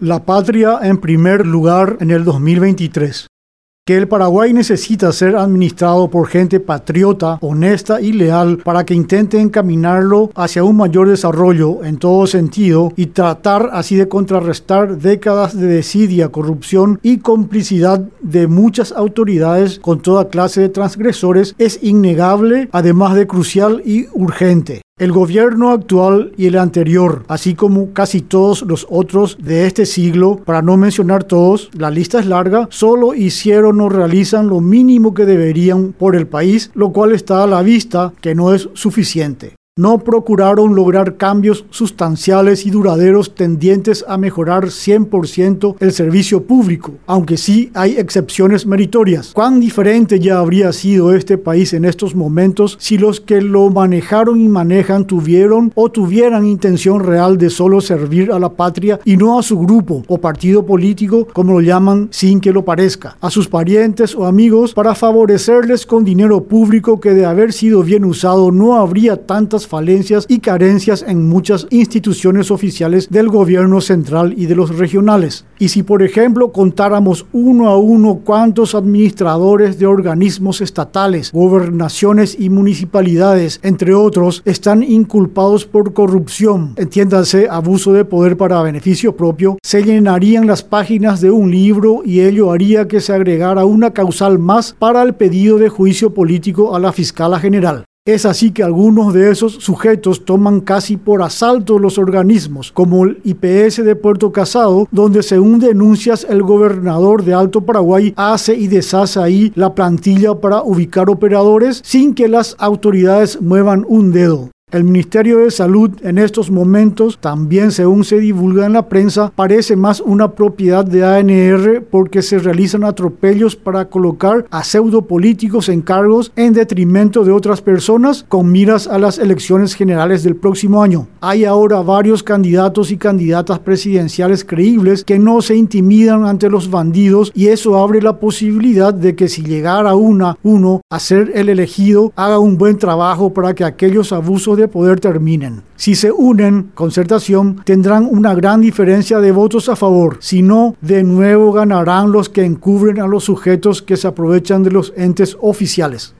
La patria en primer lugar en el 2023. Que el Paraguay necesita ser administrado por gente patriota, honesta y leal para que intente encaminarlo hacia un mayor desarrollo en todo sentido y tratar así de contrarrestar décadas de desidia, corrupción y complicidad de muchas autoridades con toda clase de transgresores es innegable, además de crucial y urgente. El gobierno actual y el anterior, así como casi todos los otros de este siglo, para no mencionar todos, la lista es larga, solo hicieron o realizan lo mínimo que deberían por el país, lo cual está a la vista que no es suficiente no procuraron lograr cambios sustanciales y duraderos tendientes a mejorar 100% el servicio público, aunque sí hay excepciones meritorias. ¿Cuán diferente ya habría sido este país en estos momentos si los que lo manejaron y manejan tuvieron o tuvieran intención real de solo servir a la patria y no a su grupo o partido político, como lo llaman sin que lo parezca, a sus parientes o amigos para favorecerles con dinero público que de haber sido bien usado no habría tantas falencias y carencias en muchas instituciones oficiales del gobierno central y de los regionales. Y si por ejemplo contáramos uno a uno cuántos administradores de organismos estatales, gobernaciones y municipalidades, entre otros, están inculpados por corrupción, entiéndase abuso de poder para beneficio propio, se llenarían las páginas de un libro y ello haría que se agregara una causal más para el pedido de juicio político a la fiscala general. Es así que algunos de esos sujetos toman casi por asalto los organismos, como el IPS de Puerto Casado, donde según denuncias el gobernador de Alto Paraguay hace y deshace ahí la plantilla para ubicar operadores sin que las autoridades muevan un dedo. El Ministerio de Salud en estos momentos, también según se divulga en la prensa, parece más una propiedad de ANR porque se realizan atropellos para colocar a pseudopolíticos en cargos en detrimento de otras personas con miras a las elecciones generales del próximo año. Hay ahora varios candidatos y candidatas presidenciales creíbles que no se intimidan ante los bandidos y eso abre la posibilidad de que si llegara una, uno a ser el elegido, haga un buen trabajo para que aquellos abusos de poder terminen. Si se unen, concertación, tendrán una gran diferencia de votos a favor. Si no, de nuevo ganarán los que encubren a los sujetos que se aprovechan de los entes oficiales.